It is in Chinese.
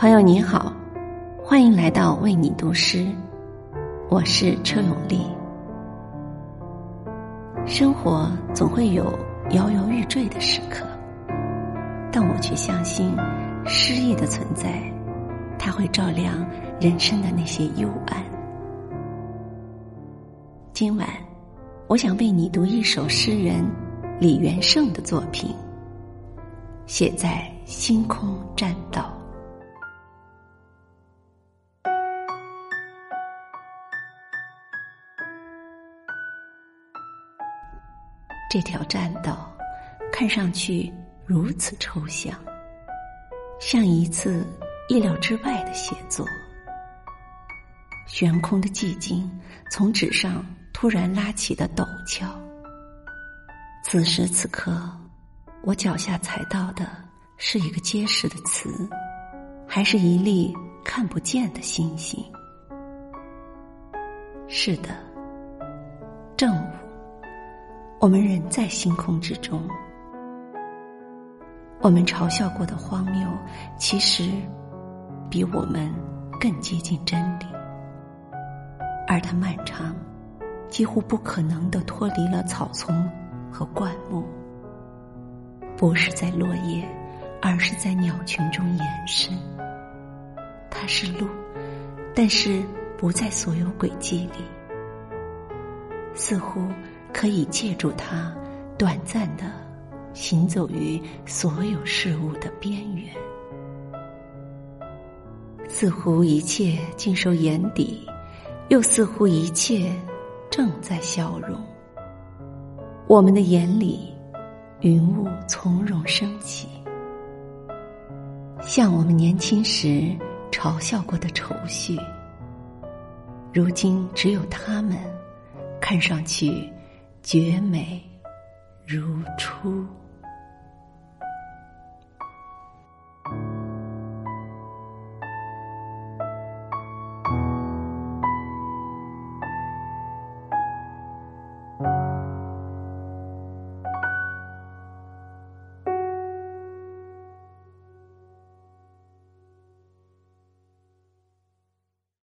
朋友你好，欢迎来到为你读诗，我是车永丽。生活总会有摇摇欲坠的时刻，但我却相信诗意的存在，它会照亮人生的那些幽暗。今晚，我想为你读一首诗人李元胜的作品，写在星空栈道。这条栈道看上去如此抽象，像一次意料之外的写作。悬空的寂静从纸上突然拉起的陡峭。此时此刻，我脚下踩到的是一个结实的词，还是一粒看不见的星星？是的，正午。我们人在星空之中，我们嘲笑过的荒谬，其实比我们更接近真理。而它漫长，几乎不可能的脱离了草丛和灌木，不是在落叶，而是在鸟群中延伸。它是路，但是不在所有轨迹里，似乎。可以借助它，短暂的行走于所有事物的边缘，似乎一切尽收眼底，又似乎一切正在消融。我们的眼里，云雾从容升起，像我们年轻时嘲笑过的愁绪，如今只有他们看上去。绝美如初。